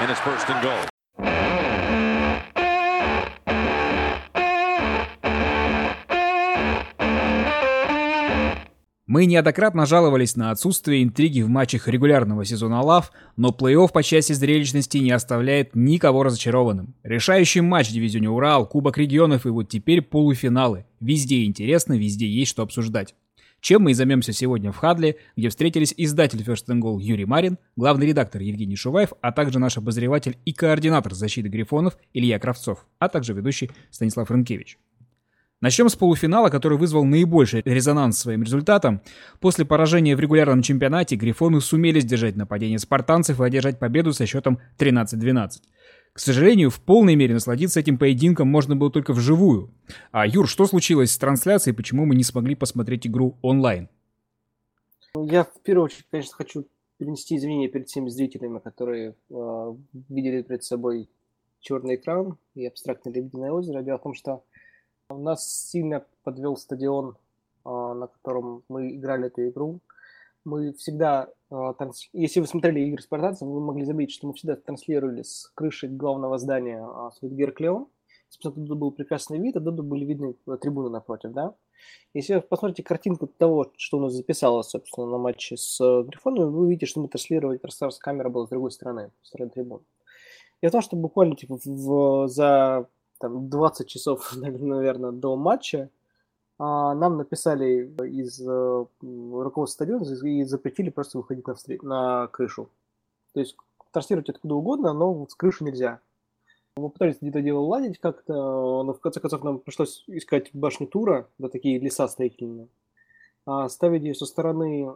and it's first and goal. Мы неоднократно жаловались на отсутствие интриги в матчах регулярного сезона ЛАВ, но плей-офф по части зрелищности не оставляет никого разочарованным. Решающий матч дивизионе Урал, Кубок регионов и вот теперь полуфиналы. Везде интересно, везде есть что обсуждать. Чем мы и займемся сегодня в Хадле, где встретились издатель First and Goal Юрий Марин, главный редактор Евгений Шуваев, а также наш обозреватель и координатор защиты Грифонов Илья Кравцов, а также ведущий Станислав Рынкевич. Начнем с полуфинала, который вызвал наибольший резонанс своим результатом. После поражения в регулярном чемпионате Грифоны сумели сдержать нападение спартанцев и одержать победу со счетом 13-12. К сожалению, в полной мере насладиться этим поединком можно было только вживую. А, Юр, что случилось с трансляцией, почему мы не смогли посмотреть игру онлайн? Я в первую очередь, конечно, хочу принести извинения перед всеми зрителями, которые э, видели перед собой черный экран и абстрактное лебединое озеро. Дело в том, что у нас сильно подвел стадион, а, на котором мы играли эту игру. Мы всегда, а, если вы смотрели игры спартанцев, вы могли заметить, что мы всегда транслировали с крыши главного здания Светгер Клеон. Собственно, тут был прекрасный вид, а тут были видны трибуны напротив, да. Если вы посмотрите картинку того, что у нас записалось, собственно, на матче с э, Грифоном, вы увидите, что мы транслировали, просто камера была с другой стороны, с стороны трибун. И то, что буквально типа, в, за там 20 часов, наверное, до матча, а, нам написали из э, руководства стадиона и запретили просто выходить на, встр... на крышу. То есть транслировать откуда угодно, но с крыши нельзя. Мы пытались где-то дело уладить как-то, но в конце концов нам пришлось искать башню тура, да такие леса строительные, а ставить ее со стороны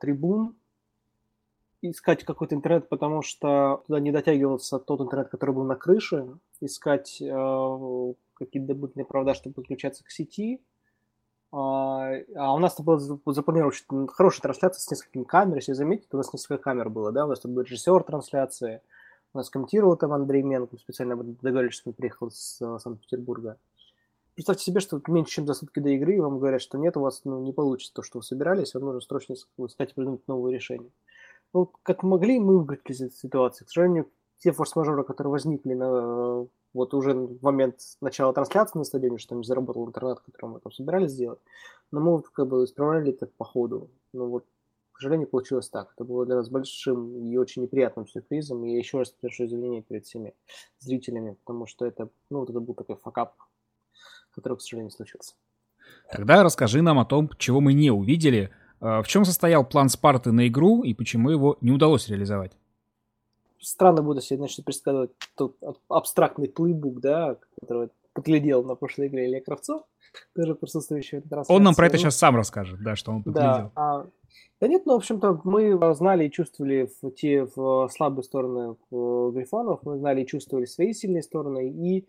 трибун, искать какой-то интернет, потому что туда не дотягивался тот интернет, который был на крыше, искать э, какие-то дополнительные провода, чтобы подключаться к сети. А, а у нас было запланировано хорошая трансляция с несколькими камерами, если заметите, у нас несколько камер было, да, у нас тут был режиссер трансляции, у нас комментировал там Андрей Менков, специально договорились, что он приехал с э, Санкт-Петербурга. Представьте себе, что меньше чем за сутки до игры вам говорят, что нет, у вас ну, не получится то, что вы собирались, вам нужно срочно искать придумать новое решение. Ну, как могли, мы выкрутились из этой ситуации. К сожалению, те форс-мажоры, которые возникли на, вот уже в момент начала трансляции на стадионе, что не заработал интернет, который мы там собирались сделать, но мы вот как бы исправляли это по ходу. Ну вот, к сожалению, получилось так. Это было для нас большим и очень неприятным сюрпризом. И я еще раз прошу извинения перед всеми зрителями, потому что это, ну, вот это был такой факап, который, к сожалению, случился. Тогда расскажи нам о том, чего мы не увидели. А, в чем состоял план Спарты на игру и почему его не удалось реализовать? Странно будет, если начнет предсказывать тот абстрактный плейбук, да, который подглядел на прошлой игре Илья Кравцов, тоже присутствующий в трансляции. Он нам про это сейчас сам расскажет, да, что он подглядел. Да, а, да нет, ну, в общем-то, мы знали и чувствовали в те в слабые стороны в Грифонов, мы знали и чувствовали свои сильные стороны, и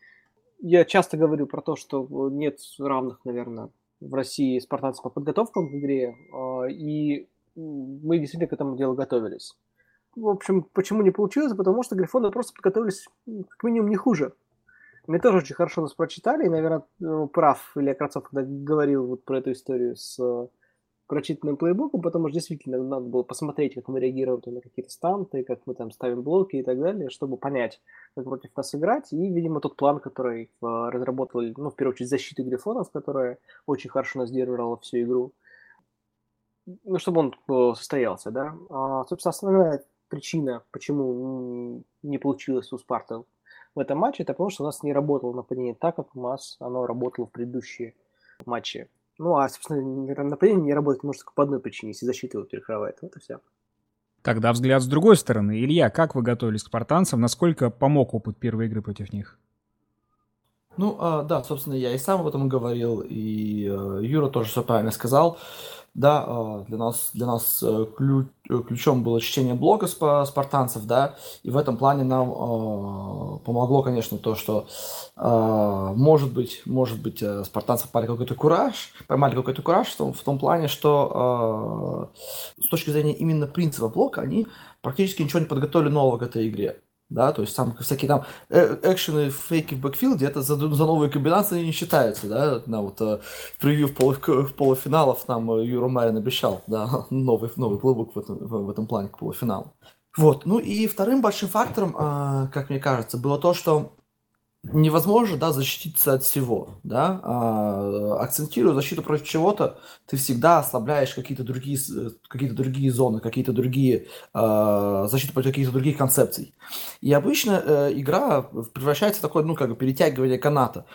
я часто говорю про то, что нет равных, наверное, в России спартанцев по подготовкам в игре, а, и мы действительно к этому делу готовились в общем, почему не получилось? Потому что Грифоны просто подготовились как минимум не хуже. Мы тоже очень хорошо нас прочитали, и, наверное, ну, прав Илья Кравцов, когда говорил вот про эту историю с э, прочитанным плейбуком, потому что действительно надо было посмотреть, как мы реагируем на какие-то станты, как мы там ставим блоки и так далее, чтобы понять, как против нас играть. И, видимо, тот план, который э, разработали, ну, в первую очередь, защиты Грифонов, которая очень хорошо нас сдерживала всю игру, ну, чтобы он э, состоялся, да. А, собственно, основная причина, почему не получилось у Спарта в этом матче, это потому что у нас не работало нападение так, как у нас оно работало в предыдущие матчи. Ну, а, собственно, нападение не работает, может, только по одной причине, если защита его перекрывает. Вот и все. Тогда взгляд с другой стороны. Илья, как вы готовились к спартанцам? Насколько помог опыт первой игры против них? Ну, а, да, собственно, я и сам об этом говорил, и э, Юра тоже все правильно сказал. Да, а, для нас, для нас э, ключ, э, ключом было чтение блога спартанцев, да, и в этом плане нам э, помогло, конечно, то, что, может быть, может быть, э, спартанцы поймали какой-то кураж, поймали какой-то кураж в том, в том плане, что с точки зрения именно принципа блока они практически ничего не подготовили нового к этой игре да, то есть там всякие там э, экшены, фейки в бэкфилде, это за, за новые комбинации не считаются, да, на вот э, превью в, полу, в полуфиналов нам э, Юра Марин обещал, да, новый, новый клубок в этом, в, в этом плане к полуфиналу. Вот. Ну и вторым большим фактором, а, как мне кажется, было то, что невозможно, да, защититься от всего, да, а, акцентируя защиту против чего-то, ты всегда ослабляешь какие-то другие, какие-то другие зоны, какие-то другие, а, защиту против каких-то других концепций. И обычно э, игра превращается в такое, ну, как бы перетягивание каната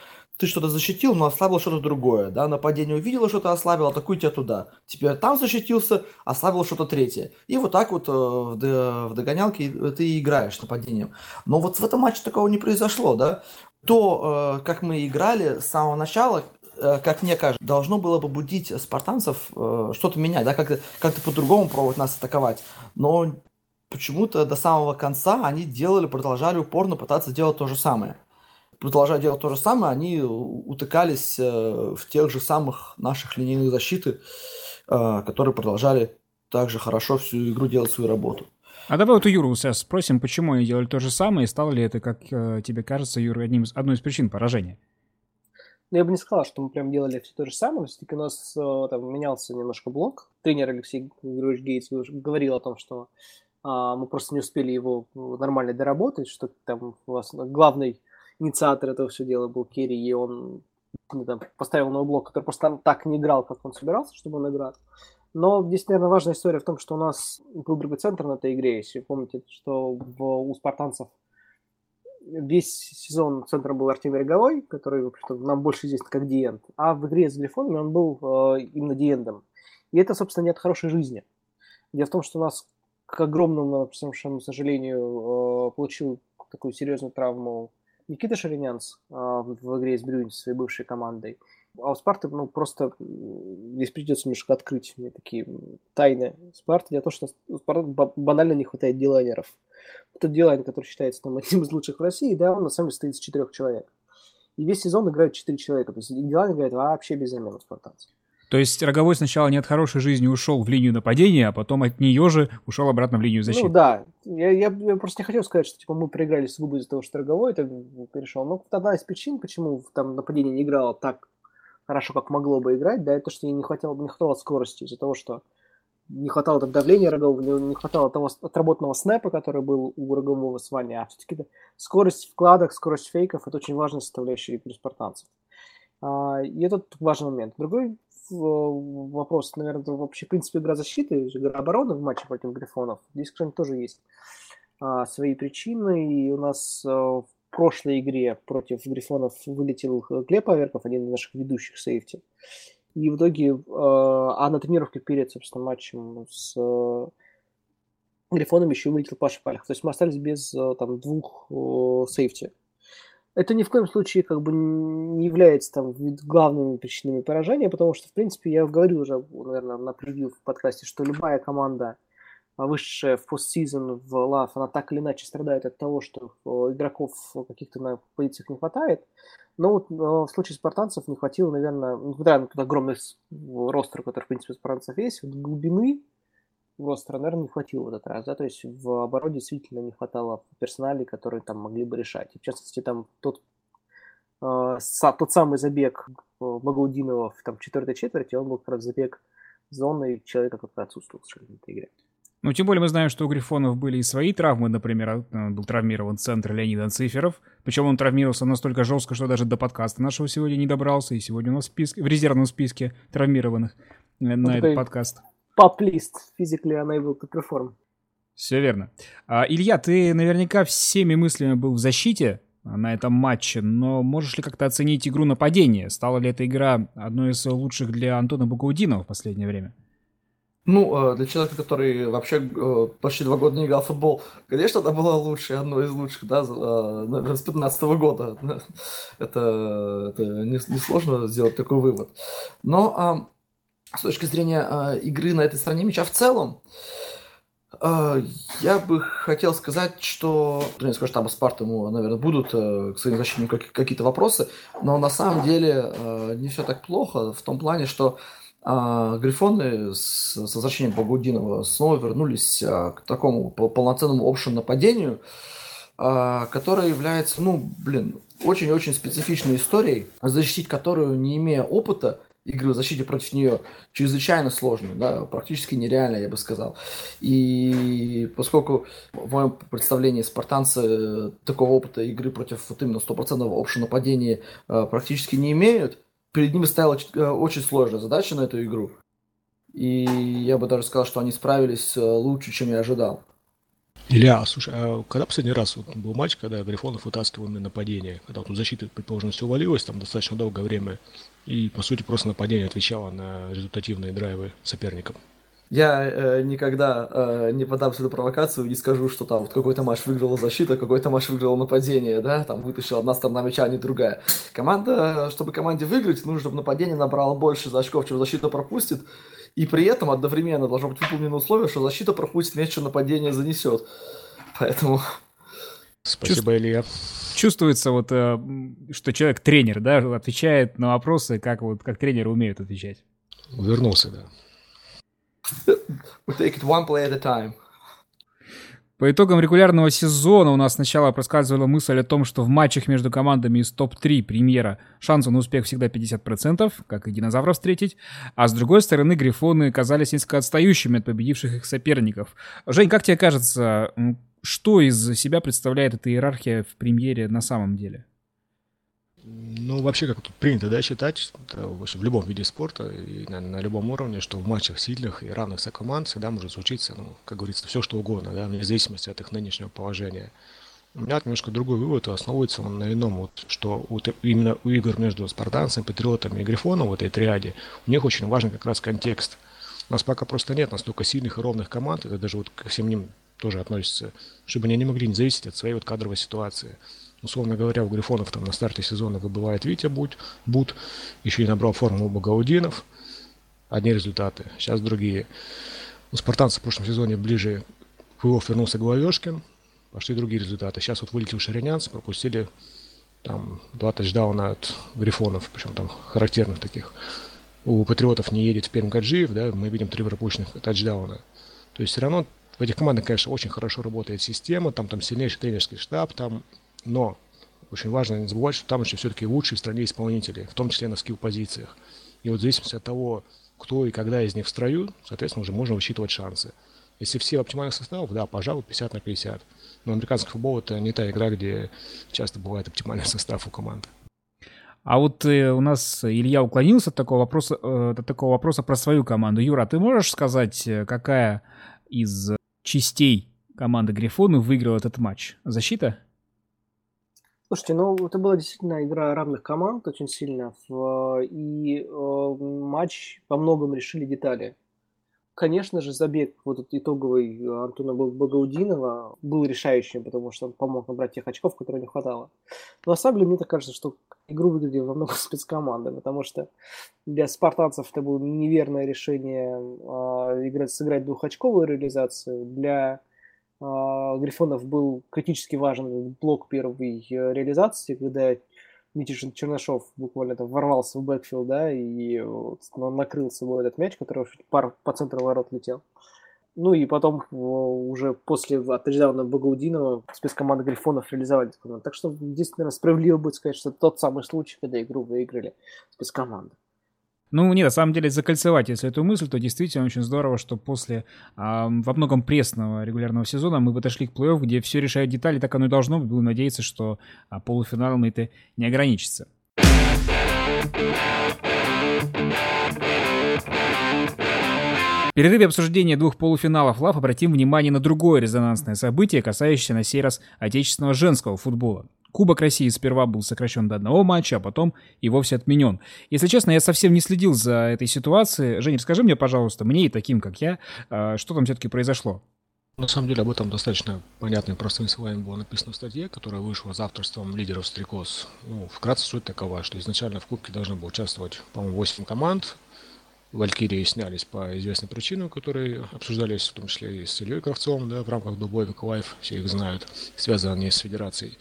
ты что-то защитил, но ослабил что-то другое, да, нападение увидела, что-то ослабил, атакуй тебя туда. Теперь там защитился, ослабил что-то третье. И вот так вот э, в, в догонялке ты играешь нападением. Но вот в этом матче такого не произошло, да. То, э, как мы играли с самого начала, э, как мне кажется, должно было побудить спартанцев что-то менять, да, как-то как по-другому пробовать нас атаковать. Но почему-то до самого конца они делали, продолжали упорно пытаться делать то же самое продолжая делать то же самое, они утыкались э, в тех же самых наших линейных защиты, э, которые продолжали также хорошо всю игру делать свою работу. А давай вот у Юры сейчас спросим, почему они делали то же самое, и стало ли это, как э, тебе кажется, Юра, одним из, одной из причин поражения? Ну, я бы не сказал, что мы прям делали все то же самое, все-таки у нас там менялся немножко блок. Тренер Алексей Григорьевич Гейтс говорил о том, что а, мы просто не успели его нормально доработать, что там у вас главный инициатор этого все дела был Керри, и он ну, там, поставил новый блок, который просто так не играл, как он собирался, чтобы он играл. Но здесь, наверное, важная история в том, что у нас был другой центр на этой игре. Если помните, что в, у спартанцев весь сезон центром был Артемий Роговой, который, в общем-то, нам больше известен как Диент, а в игре с Грифонами он был э, именно Диендом. И это, собственно, нет хорошей жизни. Дело в том, что у нас, к огромному, к сожалению, э, получил такую серьезную травму Никита Шаринянц а, в игре с Брюнь, своей бывшей командой. А у Спарты, ну, просто здесь придется немножко открыть мне такие тайны Спарты. Дело в том, что у Спарты банально не хватает дилайнеров. Тот дилайн, который считается там, одним из лучших в России, да, он на самом деле стоит из четырех человек. И весь сезон играют четыре человека. То есть дилайн играет вообще без замены спартанцев. То есть Роговой сначала не от хорошей жизни ушел в линию нападения, а потом от нее же ушел обратно в линию защиты. Ну да, я, я, я просто не хотел сказать, что типа мы проиграли сугубо из-за того, что Роговой это перешел. Но одна из причин, почему там нападение не играло так хорошо, как могло бы играть, да, это что не хватало, не хватало скорости из-за того, что не хватало там давления Рогового, не, не хватало того отработанного снэпа, который был у Рогового с вами, а все-таки скорость вкладок, скорость фейков – это очень важная составляющая игры спартанцев. А, и это важный момент. Другой вопрос, наверное, вообще, в принципе, игра защиты, игра обороны в матче против Грифонов. Здесь, кстати, тоже есть а, свои причины. И у нас а, в прошлой игре против Грифонов вылетел Глеб Аверков, один из наших ведущих сейфти. И в итоге, а, а на тренировке перед, собственно, матчем с а, Грифоном еще вылетел Паша Палях. То есть мы остались без а, там двух сейфти это ни в коем случае как бы не является там главными причинами поражения, потому что, в принципе, я говорил уже, наверное, на превью в подкасте, что любая команда, а, вышедшая в постсезон в лав, она так или иначе страдает от того, что игроков каких-то на позициях не хватает. Но вот в случае спартанцев не хватило, наверное, несмотря на тот огромный ростер, который, в принципе, у спартанцев есть, глубины ростера, наверное, не хватило в этот раз, да, то есть в обороне действительно не хватало персоналей, которые там могли бы решать. И в частности, там тот, э, тот самый забег Багаудинова в там, четвертой четверти, он был как раз забег зоны человека, который отсутствовал совершенно в этой игре. Ну, тем более мы знаем, что у Грифонов были и свои травмы, например, э, был травмирован центр Леонида Циферов, причем он травмировался настолько жестко, что даже до подкаста нашего сегодня не добрался, и сегодня у нас в, списке, в резервном списке травмированных э, на ну, этот подкаст pop-list physically unable to perform. Все верно. А, Илья, ты наверняка всеми мыслями был в защите на этом матче, но можешь ли как-то оценить игру нападения? Стала ли эта игра одной из лучших для Антона Багаудинова в последнее время? Ну, э, для человека, который вообще э, почти два года не играл в футбол, конечно, это была лучшей, одной из лучших, да, э, с 15 года. Это, это несложно сделать такой вывод. Но с точки зрения э, игры на этой стороне мяча в целом, э, я бы хотел сказать, что тренерского штаба Спарта, ему, наверное, будут э, к своим защитникам какие-то вопросы, но на самом деле э, не все так плохо в том плане, что э, Грифоны с, с возвращением Богудинова снова вернулись э, к такому полноценному общему нападению, э, которое является, ну, блин, очень-очень специфичной историей, защитить которую, не имея опыта, игры в защите против нее чрезвычайно сложную, да, практически нереально, я бы сказал. И поскольку в моем представлении спартанцы такого опыта игры против вот именно стопроцентного общего нападения э, практически не имеют, перед ними стояла э, очень сложная задача на эту игру. И я бы даже сказал, что они справились э, лучше, чем я ожидал. Илья, слушай, а когда последний раз вот был матч, когда Грифонов вытаскивал на нападение? Когда тут защита, предположим, все валилось там достаточно долгое время, и, по сути, просто нападение отвечало на результативные драйвы соперникам? Я э, никогда э, не подамся на провокацию и не скажу, что там вот какой-то матч выиграла защита, какой-то матч выиграла нападение, да, там вытащила одна сторона мяча, а не другая. Команда, чтобы команде выиграть, нужно, чтобы нападение набрало больше очков, чем защита пропустит, и при этом одновременно должно быть выполнено условие, что защита пропустит мяч, что нападение занесет. Поэтому... Спасибо, Чувств... Илья. Чувствуется вот, э, что человек тренер, да, отвечает на вопросы, как вот как тренеры умеют отвечать. Вернулся, да. We take it one play at a time. По итогам регулярного сезона у нас сначала проскальзывала мысль о том, что в матчах между командами из топ-3 премьера шансы на успех всегда 50%, как и динозавров встретить, а с другой стороны грифоны казались несколько отстающими от победивших их соперников. Жень, как тебе кажется, что из себя представляет эта иерархия в премьере на самом деле? Ну, вообще, как принято, да, считать, в любом виде спорта и на, на любом уровне, что в матчах сильных и равных команд всегда может случиться, ну, как говорится, все что угодно, да, вне зависимости от их нынешнего положения. У меня немножко другой вывод, основывается он на ином, вот, что вот именно у игр между спартанцами, патриотами и грифоном в этой триаде, у них очень важен как раз контекст. У нас пока просто нет настолько сильных и ровных команд, это даже вот ко всем ним тоже относится, чтобы они не могли не зависеть от своей вот кадровой ситуации условно говоря, у Грифонов там на старте сезона выбывает Витя Будь, Буд, еще и набрал форму у Багаудинов. Одни результаты, сейчас другие. У спартанцев в прошлом сезоне ближе к его вернулся Головешкин, пошли другие результаты. Сейчас вот вылетел Ширинянц, пропустили там два тачдауна от Грифонов, причем там характерных таких. У Патриотов не едет в Пермь Гаджиев, да, мы видим три пропущенных тачдауна. То есть все равно в этих командах, конечно, очень хорошо работает система, там, там сильнейший тренерский штаб, там но очень важно не забывать, что там еще все-таки лучшие в стране исполнители, в том числе на скилл-позициях. И вот в зависимости от того, кто и когда из них в строю, соответственно, уже можно высчитывать шансы. Если все оптимальных составов, да, пожалуй, 50 на 50. Но американский футбол это не та игра, где часто бывает оптимальный состав у команды. А вот э, у нас Илья уклонился от такого вопроса, э, от такого вопроса про свою команду. Юра, ты можешь сказать, э, какая из частей команды Грифона выиграла этот матч? Защита? Слушайте, ну это была действительно игра равных команд очень сильно, в, и э, матч по многому решили детали. Конечно же, забег вот этот итоговый Антона Багаудинова был решающим, потому что он помог набрать тех очков, которые не хватало. Но на самом деле, мне так кажется, что игру выиграли во многом спецкоманды, потому что для спартанцев это было неверное решение э, играть, сыграть двухочковую реализацию. Для Грифонов был критически важен блок первой э, реализации, когда Митишин Чернышов буквально там ворвался в backfield, да, и он накрыл собой этот мяч, который прям по центру ворот летел. Ну и потом уже после тачдауна Багаудинова спецкоманда Грифонов реализовали. Так что здесь, наверное, справедливо будет сказать, что тот самый случай, когда игру выиграли спецкоманды. Ну, нет, на самом деле, закольцевать, если эту мысль, то действительно очень здорово, что после э, во многом пресного регулярного сезона мы подошли к плей-офф, где все решают детали, так оно и должно быть. Будем надеяться, что а, полуфиналом это не ограничится. В перерыве обсуждения двух полуфиналов ЛАФ обратим внимание на другое резонансное событие, касающееся на сей раз отечественного женского футбола. Кубок России сперва был сокращен до одного матча, а потом и вовсе отменен. Если честно, я совсем не следил за этой ситуацией. Женя, расскажи мне, пожалуйста, мне и таким, как я, а, что там все-таки произошло? На самом деле об этом достаточно понятно и простыми словами было написано в статье, которая вышла за авторством лидеров Стрекоз. Ну, вкратце суть такова, что изначально в Кубке должно было участвовать, по-моему, 8 команд. Валькирии снялись по известным причинам, которые обсуждались в том числе и с Ильей Кравцовым, да, в рамках Дубой Лайф, все их знают, связаны они с федерацией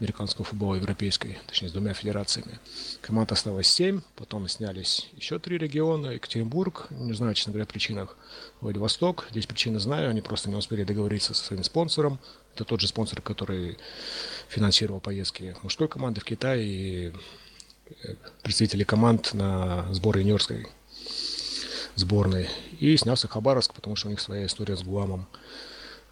американского футбола европейской, точнее с двумя федерациями. Команд осталось семь, потом снялись еще три региона, Екатеринбург, не знаю, честно говоря, причинах, Владивосток, здесь причины знаю, они просто не успели договориться со своим спонсором, это тот же спонсор, который финансировал поездки мужской команды в Китай и представителей команд на сборы юниорской сборной. И снялся Хабаровск, потому что у них своя история с Гуамом.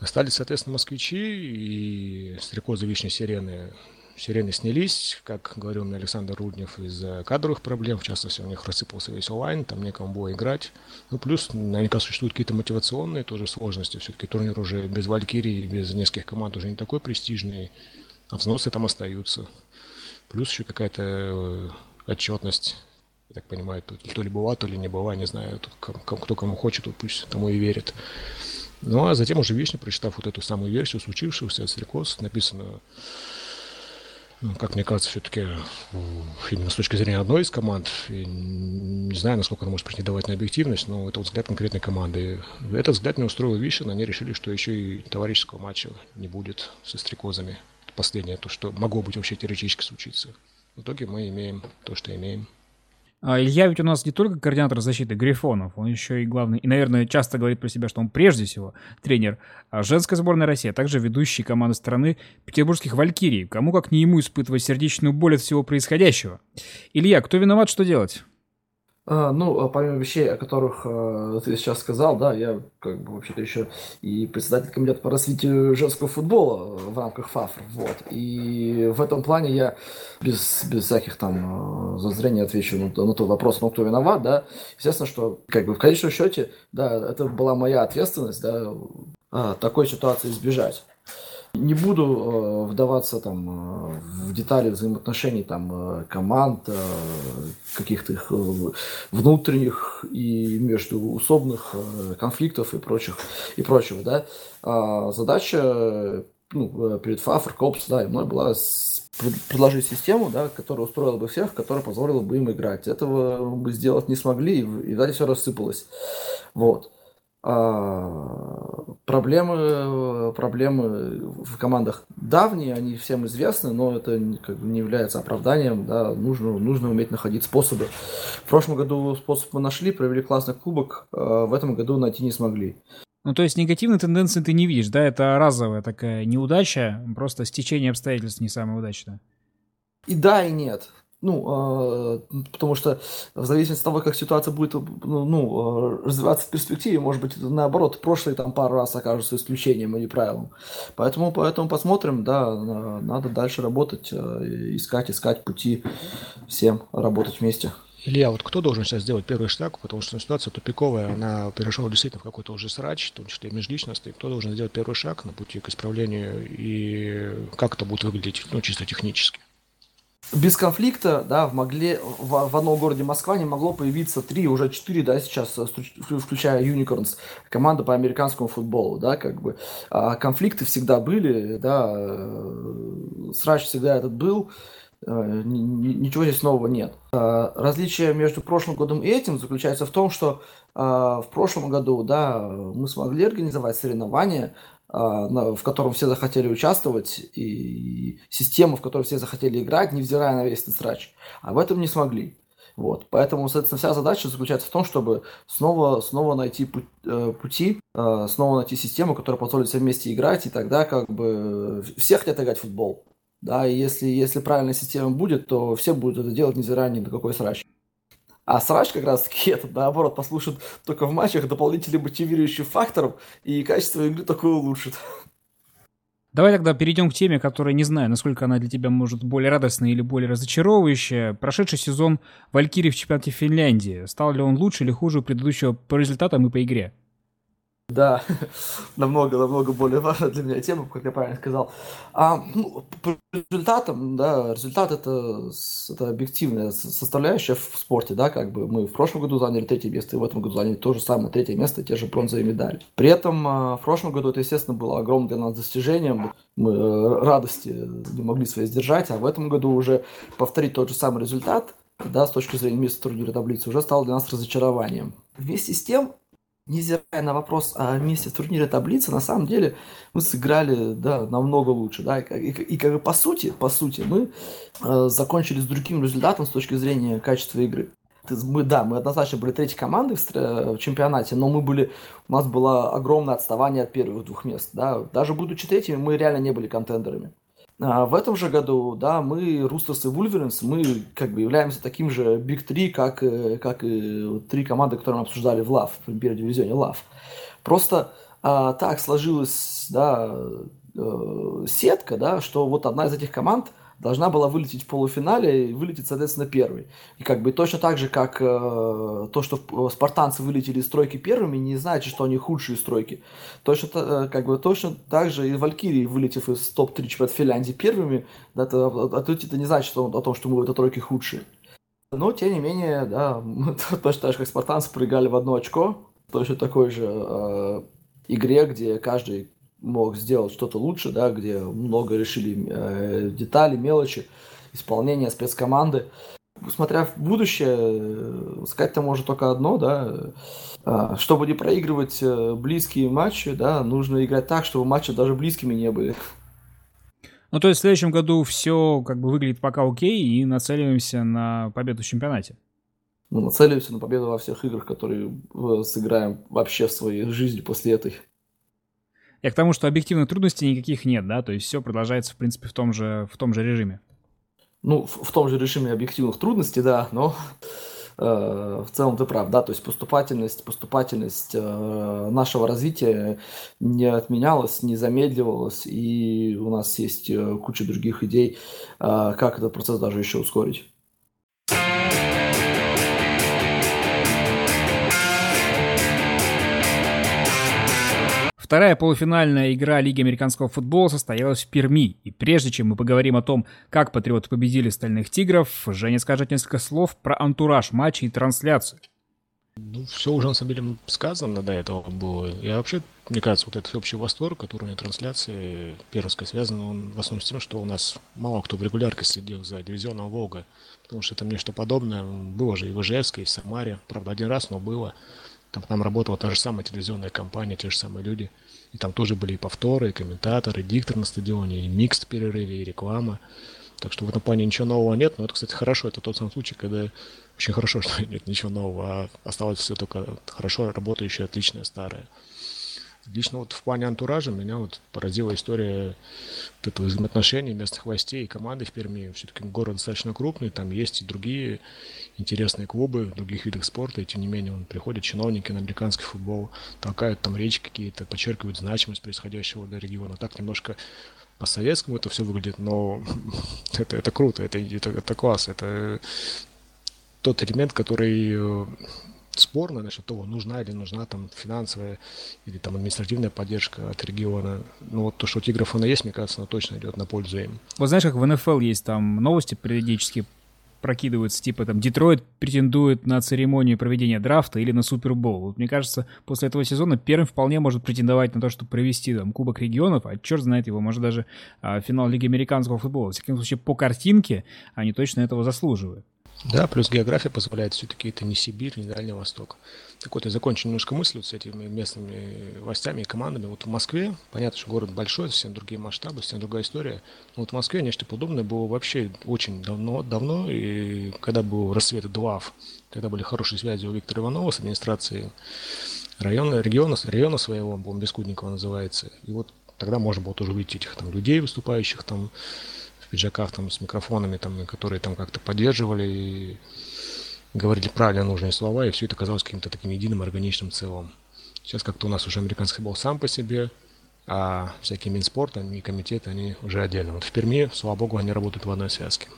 Остались, соответственно, москвичи и стрекозы Вишни Сирены. Сирены снялись, как говорил мне Александр Руднев, из-за кадровых проблем. В частности, у них рассыпался весь онлайн, там некому было играть. Ну, плюс наверняка существуют какие-то мотивационные тоже сложности. Все-таки турнир уже без Валькирии, без нескольких команд уже не такой престижный. А взносы там остаются. Плюс еще какая-то э, отчетность я так понимаю, то, то ли была, то ли не была, не знаю, кто кому хочет, вот пусть тому и верит. Ну, а затем уже вечно, прочитав вот эту самую версию случившегося, стрекоз, написано, ну, как мне кажется, все-таки именно с точки зрения одной из команд, и не знаю, насколько она может претендовать на объективность, но это вот взгляд конкретной команды. Этот взгляд не устроил Вишен, они решили, что еще и товарищеского матча не будет со стрекозами. Последнее, то, что могло быть вообще теоретически случиться. В итоге мы имеем то, что имеем. А Илья ведь у нас не только координатор защиты Грифонов, он еще и главный, и, наверное, часто говорит про себя, что он прежде всего тренер а женской сборной России, а также ведущий команды страны петербургских «Валькирий». Кому как не ему испытывать сердечную боль от всего происходящего. Илья, кто виноват, что делать? А, ну, а помимо вещей, о которых э, ты сейчас сказал, да, я как бы вообще-то еще и председатель комитета по развитию женского футбола в рамках ФАФР, вот. И в этом плане я без, без всяких там зазрений отвечу на, на тот вопрос, ну, кто виноват, да. Естественно, что как бы в конечном счете, да, это была моя ответственность, да, такой ситуации избежать. Не буду э, вдаваться там э, в детали взаимоотношений там э, команд, каких-то их внутренних и междуусобных конфликтов и прочих и прочего, да. А задача ну, перед ФАФР, КОПС, да, и мной была предложить систему, да, которая устроила бы всех, которая позволила бы им играть. Этого мы сделать не смогли, и, и далее все рассыпалось. Вот. А, проблемы, проблемы в командах давние, они всем известны, но это как бы не является оправданием. Да, нужно, нужно уметь находить способы. В прошлом году способ мы нашли, провели классный кубок, а в этом году найти не смогли. Ну, то есть негативной тенденции ты не видишь, да? Это разовая такая неудача, просто стечение обстоятельств не самое удачное. И да, и нет. Ну, э, потому что в зависимости от того, как ситуация будет ну, ну, развиваться в перспективе, может быть, наоборот, прошлые там пару раз окажутся исключением, а не правилом. Поэтому, поэтому посмотрим, да, надо дальше работать, э, искать, искать пути всем работать вместе. Илья, вот кто должен сейчас сделать первый шаг, потому что ситуация тупиковая, она перешла действительно в какой-то уже срач, в том числе межличностный. Кто должен сделать первый шаг на пути к исправлению и как это будет выглядеть, ну, чисто технически? Без конфликта, да, в, могле, в, в одном городе Москва не могло появиться три, уже четыре, да, сейчас, э, включая Unicorns, команда по американскому футболу, да, как бы. А конфликты всегда были, да, э, срач всегда этот был, э, ничего здесь нового нет. А различие между прошлым годом и этим заключается в том, что в прошлом году, да, мы смогли организовать соревнования, в котором все захотели участвовать, и систему, в которой все захотели играть, невзирая на весь этот срач. А в этом не смогли. Вот. Поэтому, соответственно, вся задача заключается в том, чтобы снова, снова найти э, пути, э, снова найти систему, которая позволит всем вместе играть, и тогда как бы все хотят играть в футбол. Да, и если, если правильная система будет, то все будут это делать, невзирая ни на какой срач. А срач как раз таки этот, наоборот, послушает только в матчах дополнительных мотивирующих факторов, и качество игры такое улучшит. Давай тогда перейдем к теме, которая, не знаю, насколько она для тебя может более радостная или более разочаровывающая. Прошедший сезон Валькирии в чемпионате Финляндии. Стал ли он лучше или хуже предыдущего по результатам и по игре? Да, намного-намного более важная для меня тема, как я правильно сказал. А, ну, по результатам, да, результат это, это объективная составляющая в спорте, да, как бы мы в прошлом году заняли третье место, и в этом году заняли то же самое третье место, те же бронзовые медали. При этом а, в прошлом году это, естественно, было огромным для нас достижением, мы э, радости не могли свои сдержать, а в этом году уже повторить тот же самый результат, да, с точки зрения места турнира таблицы, уже стало для нас разочарованием. Вместе с тем, невзирая на вопрос о месте в турнире таблицы, на самом деле мы сыграли, да, намного лучше, да, и, и, и как бы по сути, по сути, мы э, закончили с другим результатом с точки зрения качества игры. Мы, да, мы однозначно были третьей командой в, в чемпионате, но мы были, у нас было огромное отставание от первых двух мест, да, даже будучи третьими, мы реально не были контендерами. А в этом же году, да, мы, Рустерс и Вульверинс, мы как бы являемся таким же Биг 3, как, э, как и три команды, которые мы обсуждали в ЛАВ, в первом дивизионе ЛАВ. Просто а, так сложилась, да, э, сетка, да, что вот одна из этих команд – должна была вылететь в полуфинале и вылететь, соответственно, первой. И как бы точно так же, как э, то, что э, спартанцы вылетели из стройки первыми, не значит, что они худшие стройки. Точно, э, как бы, точно так же и Валькирии, вылетев из топ-3 чемпионата Финляндии первыми, да, это, это не значит что, о том, что мы в этой тройке худшие. Но, тем не менее, да, точно так же, как спартанцы, прыгали в одно очко, точно такой же э, игре, где каждый мог сделать что-то лучше, да, где много решили э, детали, мелочи, исполнение спецкоманды. Смотря в будущее, э, сказать-то может только одно, да, э, чтобы не проигрывать э, близкие матчи, да, нужно играть так, чтобы матчи даже близкими не были. Ну, то есть в следующем году все как бы выглядит пока окей, и нацеливаемся на победу в чемпионате. Ну, нацеливаемся на победу во всех играх, которые сыграем вообще в своей жизни после этой. Я к тому, что объективных трудностей никаких нет, да, то есть все продолжается, в принципе, в том же, в том же режиме. Ну, в, в том же режиме объективных трудностей, да, но э, в целом ты прав, да, то есть поступательность, поступательность э, нашего развития не отменялась, не замедливалась, и у нас есть э, куча других идей, как этот процесс даже еще ускорить. Вторая полуфинальная игра Лиги американского футбола состоялась в Перми. И прежде чем мы поговорим о том, как патриоты победили стальных тигров, Женя скажет несколько слов про антураж матча и трансляцию. Ну, все уже на самом деле сказано до этого было. Я вообще, мне кажется, вот этот общий восторг, который на трансляции пермской связан, он в основном с тем, что у нас мало кто в регулярке следил за дивизионом Волга. Потому что это нечто подобное было же и в Ижевске, и в Самаре. Правда, один раз, но было. Там, там работала та же самая телевизионная компания, те же самые люди. И там тоже были и повторы, и комментаторы, и диктор на стадионе, и микс в перерыве, и реклама. Так что в этом плане ничего нового нет. Но это, кстати, хорошо. Это тот самый случай, когда очень хорошо, что нет ничего нового, а осталось все только хорошо работающее, отличное, старое. Лично вот в плане антуража меня вот поразила история вот этого взаимоотношений местных властей и команды в Перми. Все-таки город достаточно крупный, там есть и другие интересные клубы в других видах спорта, и тем не менее он приходят чиновники на американский футбол, толкают там речи какие-то, подчеркивают значимость происходящего для региона. Так немножко по-советскому это все выглядит, но это, это круто, это, это, это класс, это тот элемент, который спорно насчет того, нужна или нужна там финансовая или там административная поддержка от региона. Ну вот то, что у Тигров она есть, мне кажется, она точно идет на пользу им. Вот знаешь, как в НФЛ есть там новости периодически прокидываются, типа там Детройт претендует на церемонию проведения драфта или на Супербол. Вот, мне кажется, после этого сезона первым вполне может претендовать на то, чтобы провести там Кубок регионов, а черт знает его, может даже а, финал Лиги американского футбола. В всяком случае, по картинке они точно этого заслуживают. Да, плюс география позволяет все-таки это не Сибирь, не Дальний Восток. Так вот, я закончу немножко мысль вот с этими местными властями и командами. Вот в Москве, понятно, что город большой, совсем другие масштабы, совсем другая история. Но вот в Москве нечто подобное было вообще очень давно, давно и когда был расцвет ДУАФ, когда были хорошие связи у Виктора Иванова с администрацией района, региона, района своего, по Бескудникова называется. И вот тогда можно было тоже увидеть этих там людей, выступающих там пиджаках там с микрофонами, там, которые там как-то поддерживали и говорили правильно нужные слова, и все это казалось каким-то таким единым органичным целым. Сейчас как-то у нас уже американский футбол сам по себе, а всякие Минспорт, они комитеты, они уже отдельно. Вот в Перми, слава богу, они работают в одной связке.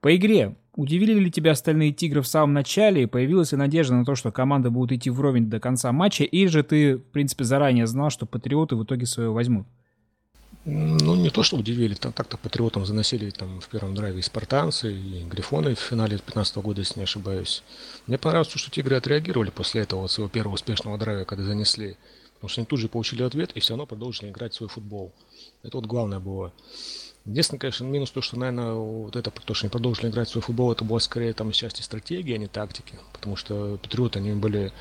По игре. Удивили ли тебя остальные тигры в самом начале? Появилась ли надежда на то, что команды будут идти вровень до конца матча? Или же ты, в принципе, заранее знал, что патриоты в итоге свое возьмут? Ну, не то, что удивили, там так-то патриотам заносили там в первом драйве и спартанцы, и грифоны в финале 2015 года, если не ошибаюсь. Мне понравилось, что тигры отреагировали после этого, своего первого успешного драйва, когда занесли. Потому что они тут же получили ответ и все равно продолжили играть в свой футбол. Это вот главное было. Единственное, конечно, минус то, что, наверное, вот это, то, что они продолжили играть в свой футбол, это было скорее там части стратегии, а не тактики. Потому что Патриоты, они были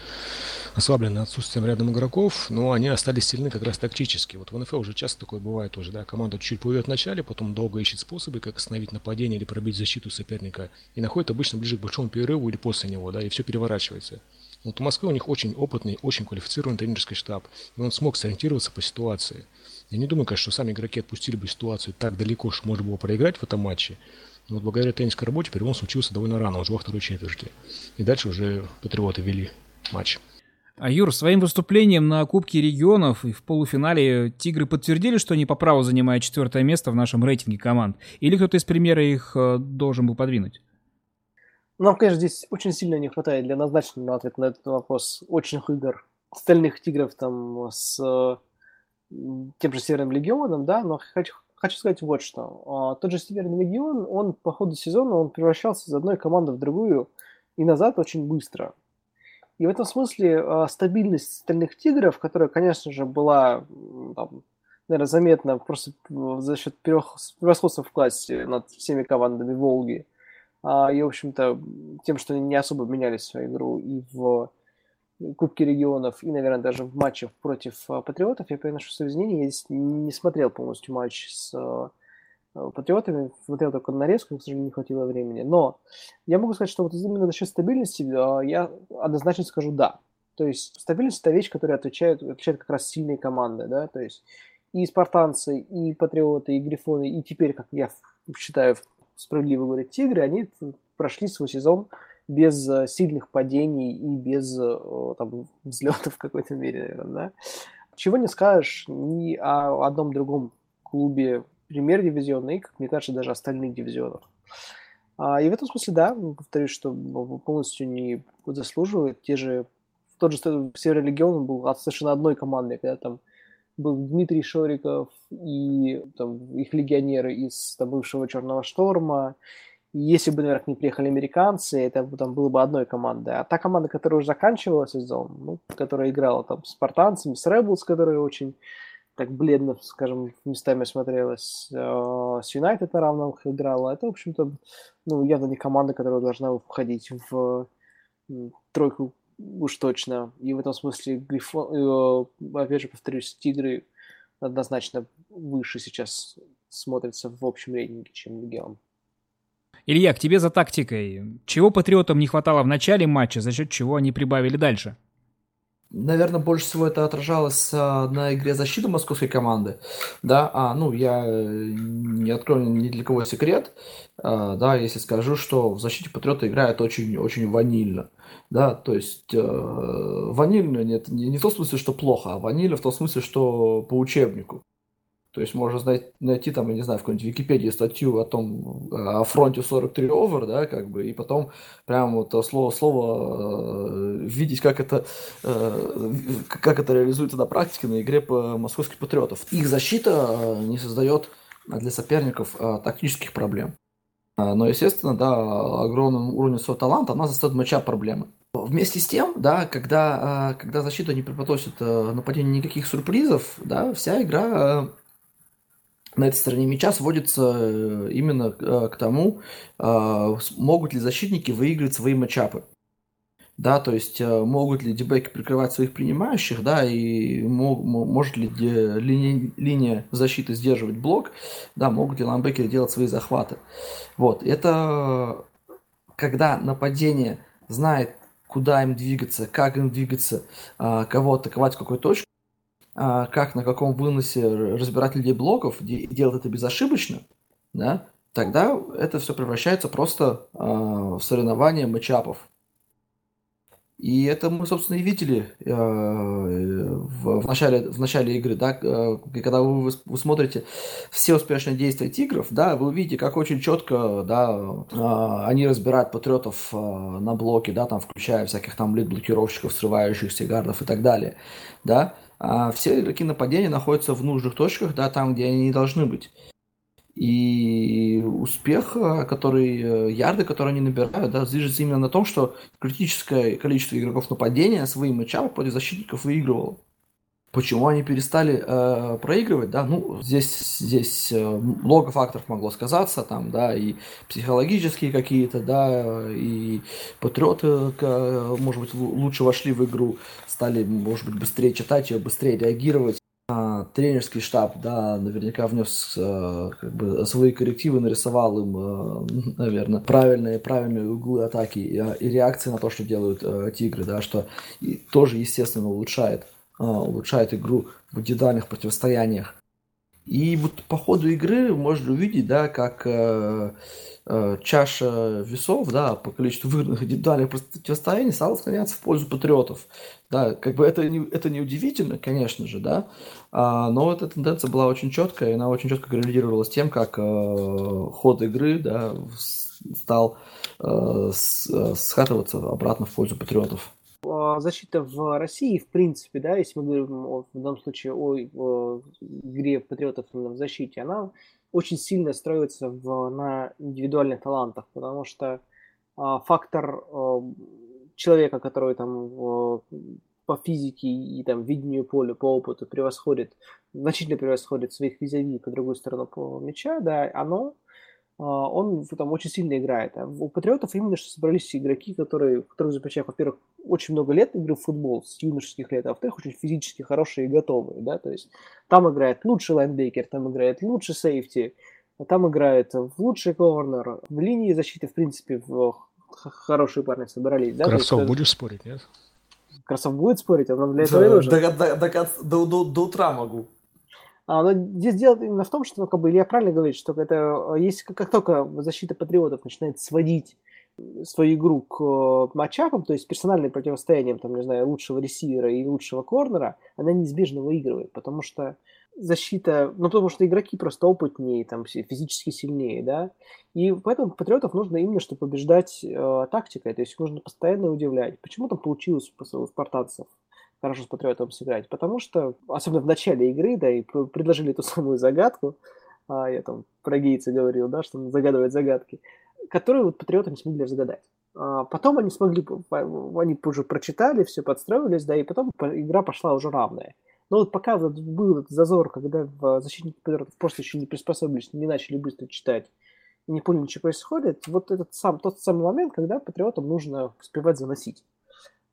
ослаблены отсутствием рядом игроков, но они остались сильны как раз тактически. Вот в НФЛ уже часто такое бывает тоже, да, команда чуть-чуть плывет в начале, потом долго ищет способы, как остановить нападение или пробить защиту соперника, и находит обычно ближе к большому перерыву или после него, да, и все переворачивается. Вот у Москвы у них очень опытный, очень квалифицированный тренерский штаб, и он смог сориентироваться по ситуации. Я не думаю, конечно, что сами игроки отпустили бы ситуацию так далеко, что можно было проиграть в этом матче. Но вот благодаря тренерской работе перелом случился довольно рано, уже во второй четверти. И дальше уже патриоты вели матч. А Юр, своим выступлением на Кубке регионов и в полуфинале «Тигры» подтвердили, что они по праву занимают четвертое место в нашем рейтинге команд? Или кто-то из примера их э, должен был подвинуть? Нам, конечно, здесь очень сильно не хватает для назначенного ответа на этот вопрос очень игр остальных «Тигров» там с тем же Северным Легионом, да, но хочу, хочу сказать вот что. А, тот же Северный Легион, он по ходу сезона он превращался из одной команды в другую и назад очень быстро. И в этом смысле а, стабильность стальных тигров, которая, конечно же, была, там, наверное, заметна просто за счет превосходства в классе над всеми командами Волги, а, и, в общем-то, тем, что они не особо меняли свою игру и в Кубке регионов, и, наверное, даже в матчах против Патриотов, я приношу свои извинения, я здесь не смотрел полностью матч с Патриотами, смотрел только нарезку, к сожалению, не хватило времени. Но я могу сказать, что вот именно насчет стабильности я однозначно скажу «да». То есть стабильность – это вещь, которая отвечает, отвечает как раз сильные команды, да, то есть и спартанцы, и патриоты, и грифоны, и теперь, как я считаю, справедливо говорить, тигры, они прошли свой сезон без сильных падений и без там, взлетов в какой-то мере, наверное, да. Чего не скажешь ни о одном другом клубе премьер-дивизиона и, как мне кажется, даже остальных дивизионов. А, и в этом смысле, да, повторюсь, что полностью не заслуживает. Те же, тот же Северный Легион был совершенно одной командой, когда там был Дмитрий Шориков и там, их легионеры из там, бывшего Черного Шторма. Если бы, наверное, не приехали американцы, это там было бы одной командой. А та команда, которая уже заканчивала сезон, ну, которая играла там с спартанцами, с Rebels, которые очень так бледно, скажем, местами смотрелась. Э, с Юнайтед на равных играла. Это, в общем-то, ну, явно не команда, которая должна входить в тройку уж точно. И в этом смысле Грифон, э, опять же, повторюсь, Тигры однозначно выше сейчас смотрятся в общем рейтинге, чем Легион. Илья, к тебе за тактикой. Чего патриотам не хватало в начале матча, за счет чего они прибавили дальше? Наверное, больше всего это отражалось а, на игре защиты московской команды. Да, а, ну, я э, не открою ни для кого секрет, а, да, если скажу, что в защите Патриота играет очень, очень ванильно. Да, то есть э, ванильно нет, не, не в том смысле, что плохо, а ванильно в том смысле, что по учебнику. То есть можно найти там, я не знаю, в какой-нибудь Википедии статью о том, о фронте 43 over, да, как бы, и потом прямо вот слово-слово э, видеть, как это, э, как это реализуется на практике на игре по московских патриотов. Их защита э, не создает для соперников э, тактических проблем. А, но, естественно, да, огромным уровнем своего таланта она заставит мяча проблемы. Вместе с тем, да, когда, а, когда защита не преподносит э, нападению никаких сюрпризов, да, вся игра на этой стороне мяча сводится э, именно э, к тому, э, могут ли защитники выиграть свои матчапы. Да, то есть могут ли дебеки прикрывать своих принимающих, да, и мог, может ли линия, линия защиты сдерживать блок, да, могут ли ламбекеры делать свои захваты. Вот, это когда нападение знает, куда им двигаться, как им двигаться, кого атаковать, в какой точке, как на каком выносе разбирать людей блоков, делать это безошибочно, да, тогда это все превращается просто э, в соревнование матчапов. И это мы, собственно, и видели э, в, в, начале, в начале игры, да, когда вы, вы смотрите все успешные действия тигров, да, вы увидите, как очень четко, да, э, они разбирают патриотов э, на блоке, да, там, включая всяких там лид-блокировщиков, срывающихся гардов и так далее, да, а все игроки нападения находятся в нужных точках, да, там, где они должны быть. И успех, который, э, ярды, которые они набирают, да, движется именно на том, что критическое количество игроков нападения своим матчам против защитников выигрывало. Почему они перестали э, проигрывать, да, ну, здесь, здесь э, много факторов могло сказаться, там, да, и психологические какие-то, да, и патриоты, э, может быть, лучше вошли в игру, стали, может быть, быстрее читать ее, быстрее реагировать. А, тренерский штаб, да, наверняка внес э, как бы свои коррективы, нарисовал им, э, наверное, правильные, правильные углы атаки и, и реакции на то, что делают э, тигры, да, что и тоже, естественно, улучшает улучшает игру в индивидуальных противостояниях. И вот по ходу игры можно увидеть, да, как э, э, чаша весов, да, по количеству выигранных индивидуальных противостояний стала склоняться в пользу патриотов. Да, как бы это не, это не удивительно, конечно же, да, а, но эта тенденция была очень четкая, и она очень четко коррелировала с тем, как э, ход игры, да, стал э, с, э, схватываться обратно в пользу патриотов. А, защита в России, в принципе, да, если мы говорим о, в данном случае о, о игре патриотов в защите, она очень сильно строится в, на индивидуальных талантах, потому что а, фактор а, человека, который там а, по физике и там видению поля, по опыту превосходит, значительно превосходит своих визави по другую сторону по мяча, да, оно он там очень сильно играет. А у Патриотов именно что собрались игроки, которые, которые заключают, во-первых, очень много лет игры в футбол, с юношеских лет, а во-вторых, очень физически хорошие и готовые, да, то есть там играет лучший лайнбекер, там играет лучший сейфти, там играет в лучший корнер, в линии защиты, в принципе, в хорошие парни собрались, да. Кравцов есть, будешь спорить, нет? Кравцов будет спорить, он нам для этого и нужен. До, до, до, до, до, до утра могу. А, но здесь дело именно в том, что, ну, как бы, Илья правильно говорит, что это, если как, только защита патриотов начинает сводить свою игру к э, матчапам, то есть персональным противостоянием, там, не знаю, лучшего ресивера и лучшего корнера, она неизбежно выигрывает, потому что защита, ну, потому что игроки просто опытнее, там, физически сильнее, да, и поэтому патриотов нужно именно, чтобы побеждать э, тактикой, то есть нужно постоянно удивлять. Почему там получилось у спартанцев? Хорошо с Патриотом сыграть, потому что, особенно в начале игры, да, и предложили ту самую загадку, а, я там про гейца говорил, да, что он загадывает загадки, которую вот Патриоты не смогли разгадать. А потом они смогли, они уже прочитали, все подстроились, да, и потом игра пошла уже равная. Но вот пока был этот зазор, когда защитники Патриотов просто еще не приспособились, не начали быстро читать, не поняли, что происходит, вот этот сам, тот самый момент, когда Патриотам нужно успевать заносить.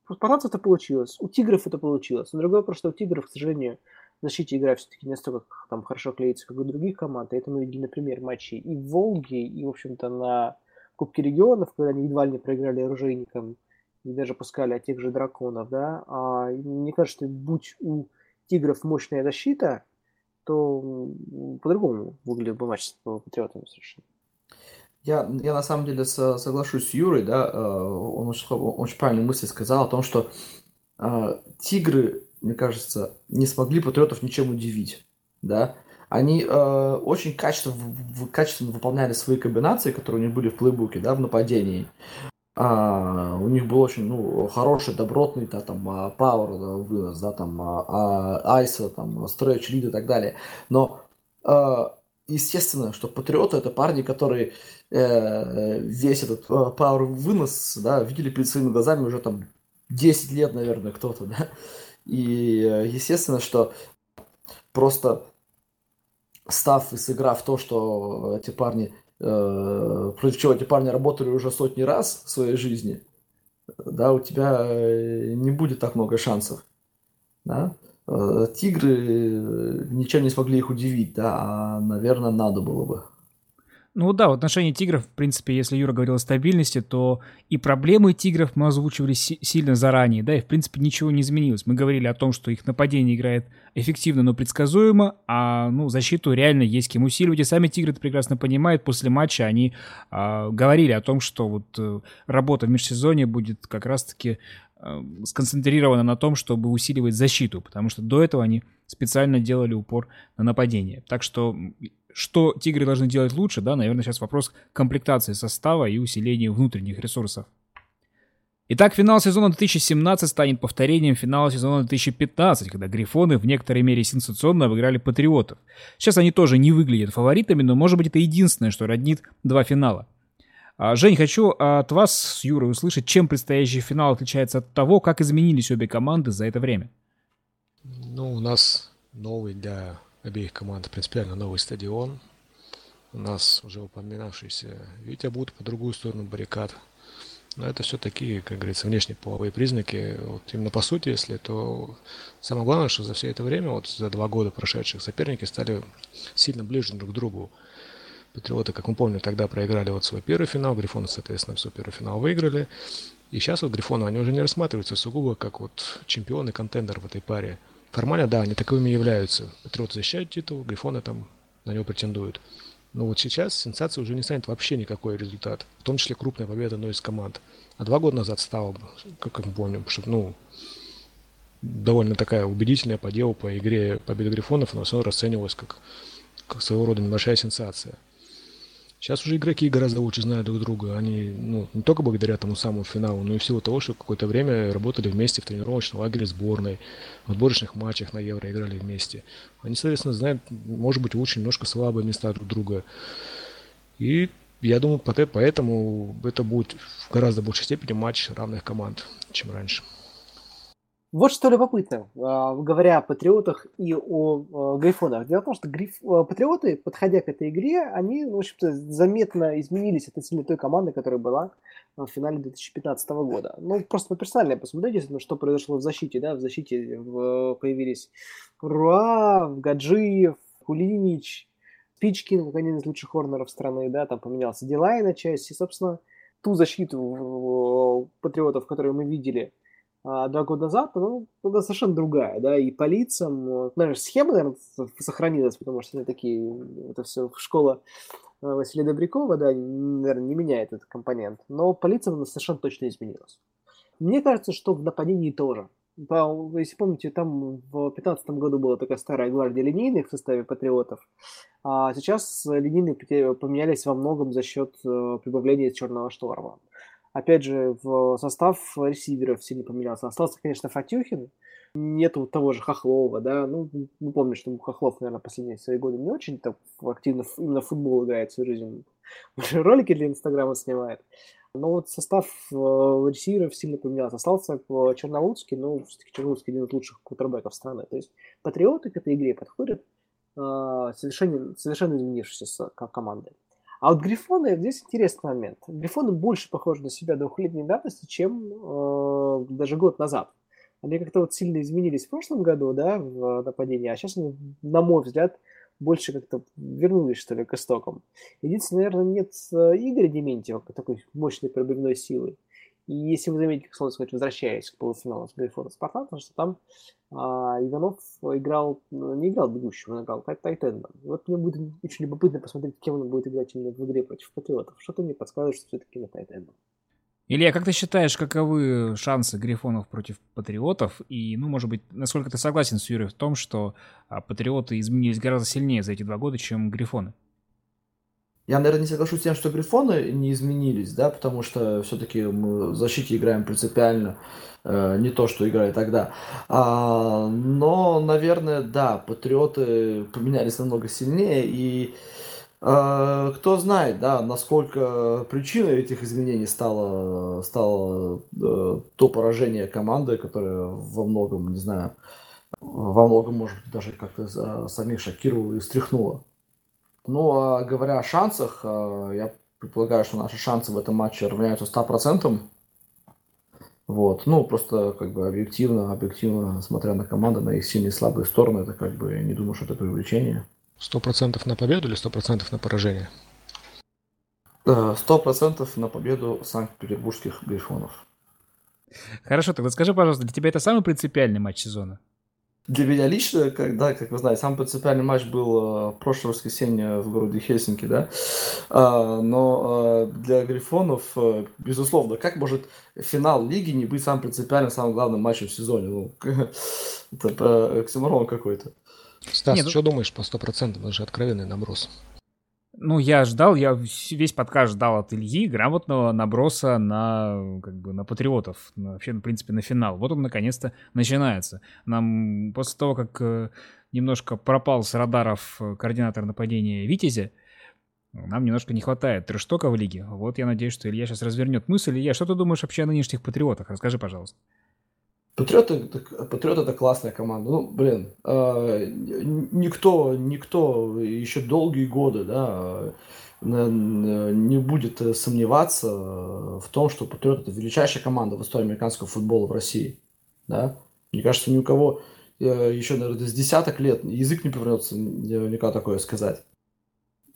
У спартанцев это получилось, у тигров это получилось. Но другой вопрос, что у тигров, к сожалению, в защите игра все-таки не настолько там, хорошо клеится, как у других команд. И это мы видели, например, матчи и в Волге, и, в общем-то, на Кубке регионов, когда они едва ли не проиграли оружейникам, и даже пускали от тех же драконов, да. А, мне кажется, что будь у тигров мощная защита, то по-другому выглядел бы матч с патриотами совершенно. Я, я на самом деле со, соглашусь с Юрой, да, э, он очень, очень правильную мысль сказал о том, что э, тигры, мне кажется, не смогли патриотов ничем удивить, да. Они э, очень качественно, качественно выполняли свои комбинации, которые у них были в плейбуке, да, в нападении. А, у них был очень ну, хороший, добротный да, там, а, пауэр да, вынос, да, там, а, а, айса, там, стретч, лид и так далее. Но а, естественно, что патриоты это парни, которые э, весь этот э, power вынос, да, видели перед своими глазами уже там 10 лет, наверное, кто-то, да. И э, естественно, что просто став и сыграв то, что эти парни, э, против чего эти парни работали уже сотни раз в своей жизни, да, у тебя э, не будет так много шансов, да. Э, тигры э, ничем не смогли их удивить, да, а, наверное, надо было бы. Ну да, в отношении тигров, в принципе, если Юра говорил о стабильности, то и проблемы тигров мы озвучивали си- сильно заранее, да, и в принципе ничего не изменилось. Мы говорили о том, что их нападение играет эффективно, но предсказуемо, а ну защиту реально есть кем усиливать, и сами тигры это прекрасно понимают. После матча они а, говорили о том, что вот а, работа в межсезонье будет как раз-таки сконцентрирована на том, чтобы усиливать защиту, потому что до этого они специально делали упор на нападение. Так что что тигры должны делать лучше, да, наверное, сейчас вопрос комплектации состава и усиления внутренних ресурсов. Итак, финал сезона 2017 станет повторением финала сезона 2015, когда Грифоны в некоторой мере сенсационно обыграли Патриотов. Сейчас они тоже не выглядят фаворитами, но может быть это единственное, что роднит два финала. А, Жень, хочу от вас с Юрой услышать, чем предстоящий финал отличается от того, как изменились обе команды за это время. Ну, у нас новый для обеих команд принципиально новый стадион. У нас уже упоминавшийся Витя будет по другую сторону баррикад. Но это все такие, как говорится, внешние половые признаки. Вот именно по сути, если, то самое главное, что за все это время, вот за два года прошедших, соперники стали сильно ближе друг к другу. Патриоты, как мы помним, тогда проиграли вот свой первый финал, Грифоны, соответственно, свой первый финал выиграли. И сейчас вот Грифоны, они уже не рассматриваются сугубо как вот чемпионы, контендер в этой паре. формально, да, они таковыми являются. Патриоты защищают титул, Грифоны там на него претендуют. Но вот сейчас сенсация уже не станет вообще никакой результат. В том числе крупная победа одной из команд. А два года назад стало, как мы помним, что, ну, довольно такая убедительная по делу, по игре победа Грифонов, но все равно расценивалась как, как своего рода небольшая сенсация. Сейчас уже игроки гораздо лучше знают друг друга. Они, ну, не только благодаря тому самому финалу, но и в силу того, что какое-то время работали вместе в тренировочном лагере сборной, в отборочных матчах на Евро играли вместе. Они, соответственно, знают, может быть, лучше немножко слабые места друг друга. И я думаю, поэтому это будет в гораздо большей степени матч равных команд, чем раньше. Вот что любопытно, а, говоря о патриотах и о грифонах. Дело в том, что гриф... А, патриоты, подходя к этой игре, они, в общем-то, заметно изменились относительно той команды, которая была в финале 2015 года. Ну, просто персонально посмотрите, ну, что произошло в защите. Да? В защите появились Руа, Гаджиев, Кулинич, Пичкин, как один из лучших хорнеров страны, да, там поменялся Дилай на части. Собственно, ту защиту патриотов, которую мы видели – а, два года назад, ну, она совершенно другая, да, и по лицам, наверное, схема, наверное, сохранилась, потому что они такие, это все школа э, Василия Добрякова, да, наверное, не меняет этот компонент, но по лицам она совершенно точно изменилась. Мне кажется, что в нападении тоже. Если помните, там в 2015 году была такая старая гвардия линейных в составе патриотов, а сейчас линейные поменялись во многом за счет э, прибавления черного шторма. Опять же, в состав ресиверов сильно поменялся. Остался, конечно, Фатюхин. Нету того же Хохлова, да. Ну, мы помним, что Хохлов, наверное, последние свои годы не очень так активно именно в футбол играет всю жизнь. Уже ролики для Инстаграма снимает. Но вот состав э, ресиверов сильно поменялся. Остался Черноудский, но все-таки Черноудский один из лучших кутербеков страны. То есть патриоты к этой игре подходят э, совершенно, совершенно изменившиеся командой. А вот Грифоны, здесь интересный момент. Грифоны больше похожи на себя двухлетней давности, чем э, даже год назад. Они как-то вот сильно изменились в прошлом году, да, в нападении, а сейчас они, на мой взгляд, больше как-то вернулись, что ли, к истокам. Единственное, наверное, нет э, Игоря Дементьева, такой мощной пробивной силы. И если вы заметите, как сказать, возвращаясь к полуфиналу с Грифона Спартан, что там а, Иванов играл, ну, не играл бегущим, он играл тайтендом. Вот мне будет очень любопытно посмотреть, кем он будет играть именно в игре против Патриотов. Что-то мне подсказывает, что все-таки на тайтендом. Илья, как ты считаешь, каковы шансы Грифонов против Патриотов? И, ну, может быть, насколько ты согласен с Юрием в том, что а, Патриоты изменились гораздо сильнее за эти два года, чем Грифоны? Я, наверное, не соглашусь с тем, что грифоны не изменились, да, потому что все-таки мы в защите играем принципиально э, не то, что играли тогда. А, но, наверное, да, патриоты поменялись намного сильнее, и э, кто знает, да, насколько причиной этих изменений стало, стало э, то поражение команды, которое во многом, не знаю, во многом, может быть, даже как-то самих шокировало и встряхнуло. Ну, а говоря о шансах, э, я предполагаю, что наши шансы в этом матче равняются 100%. Вот, ну, просто как бы объективно, объективно, смотря на команды, на их сильные и слабые стороны, это как бы, не думаю, что это. Сто процентов на победу или сто процентов на поражение? Э, сто процентов на победу санкт-петербургских грифонов. Хорошо, тогда скажи, пожалуйста, для тебя это самый принципиальный матч сезона? Для меня лично, когда, как вы знаете, самый принципиальный матч был э, прошлое воскресенье в городе Хельсинки, да, а, но э, для Грифонов, э, безусловно, как может финал лиги не быть самым принципиальным, самым главным матчем в сезоне? Ну, это оксиморон какой-то. Стас, Нет, что ну... думаешь по 100%? Это же откровенный наброс. Ну, я ждал, я весь подкаст ждал от Ильи грамотного наброса на, как бы, на патриотов, на, вообще, в принципе, на финал. Вот он, наконец-то, начинается. Нам после того, как э, немножко пропал с радаров э, координатор нападения Витязя, нам немножко не хватает трештока в лиге. Вот я надеюсь, что Илья сейчас развернет мысль. Илья, что ты думаешь вообще о нынешних патриотах? Расскажи, пожалуйста. Патриоты, Патриот это классная команда. Ну, блин, э, никто, никто еще долгие годы, да, не будет сомневаться в том, что Патриот это величайшая команда в истории американского футбола в России, да. Мне кажется, ни у кого э, еще, наверное, с десяток лет язык не повернется никогда такое сказать.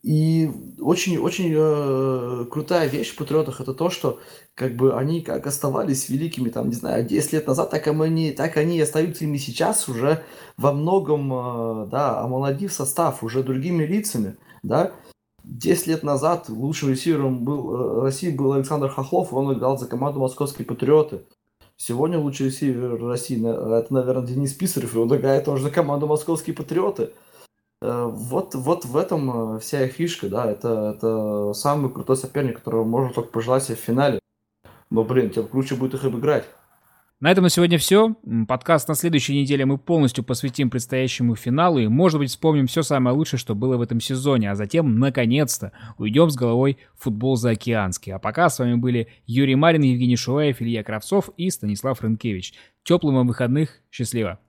И очень-очень э, крутая вещь в Патриотах это то, что как бы они как оставались великими, там, не знаю, 10 лет назад, так они, так они и остаются ими сейчас уже во многом, э, да, омолодив состав уже другими лицами, да. 10 лет назад лучшим ресивером был, э, России был Александр Хохлов, он играл за команду Московские Патриоты. Сегодня лучший ресивер России, это, наверное, Денис Писарев, и он играет тоже за команду Московские Патриоты. Э, вот, вот в этом э, вся их фишка, да, это, это самый крутой соперник, которого можно только пожелать себе в финале. Но, блин, тем круче будет их обыграть. На этом на сегодня все. Подкаст на следующей неделе мы полностью посвятим предстоящему финалу и, может быть, вспомним все самое лучшее, что было в этом сезоне, а затем, наконец-то, уйдем с головой в футбол заокеанский. А пока с вами были Юрий Марин, Евгений Шуаев, Илья Кравцов и Станислав Рынкевич. Теплым вам выходных. Счастливо!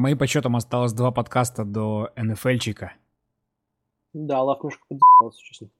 Моим подсчетам осталось два подкаста до НФЛчика. Да, немножко поддержался, честно.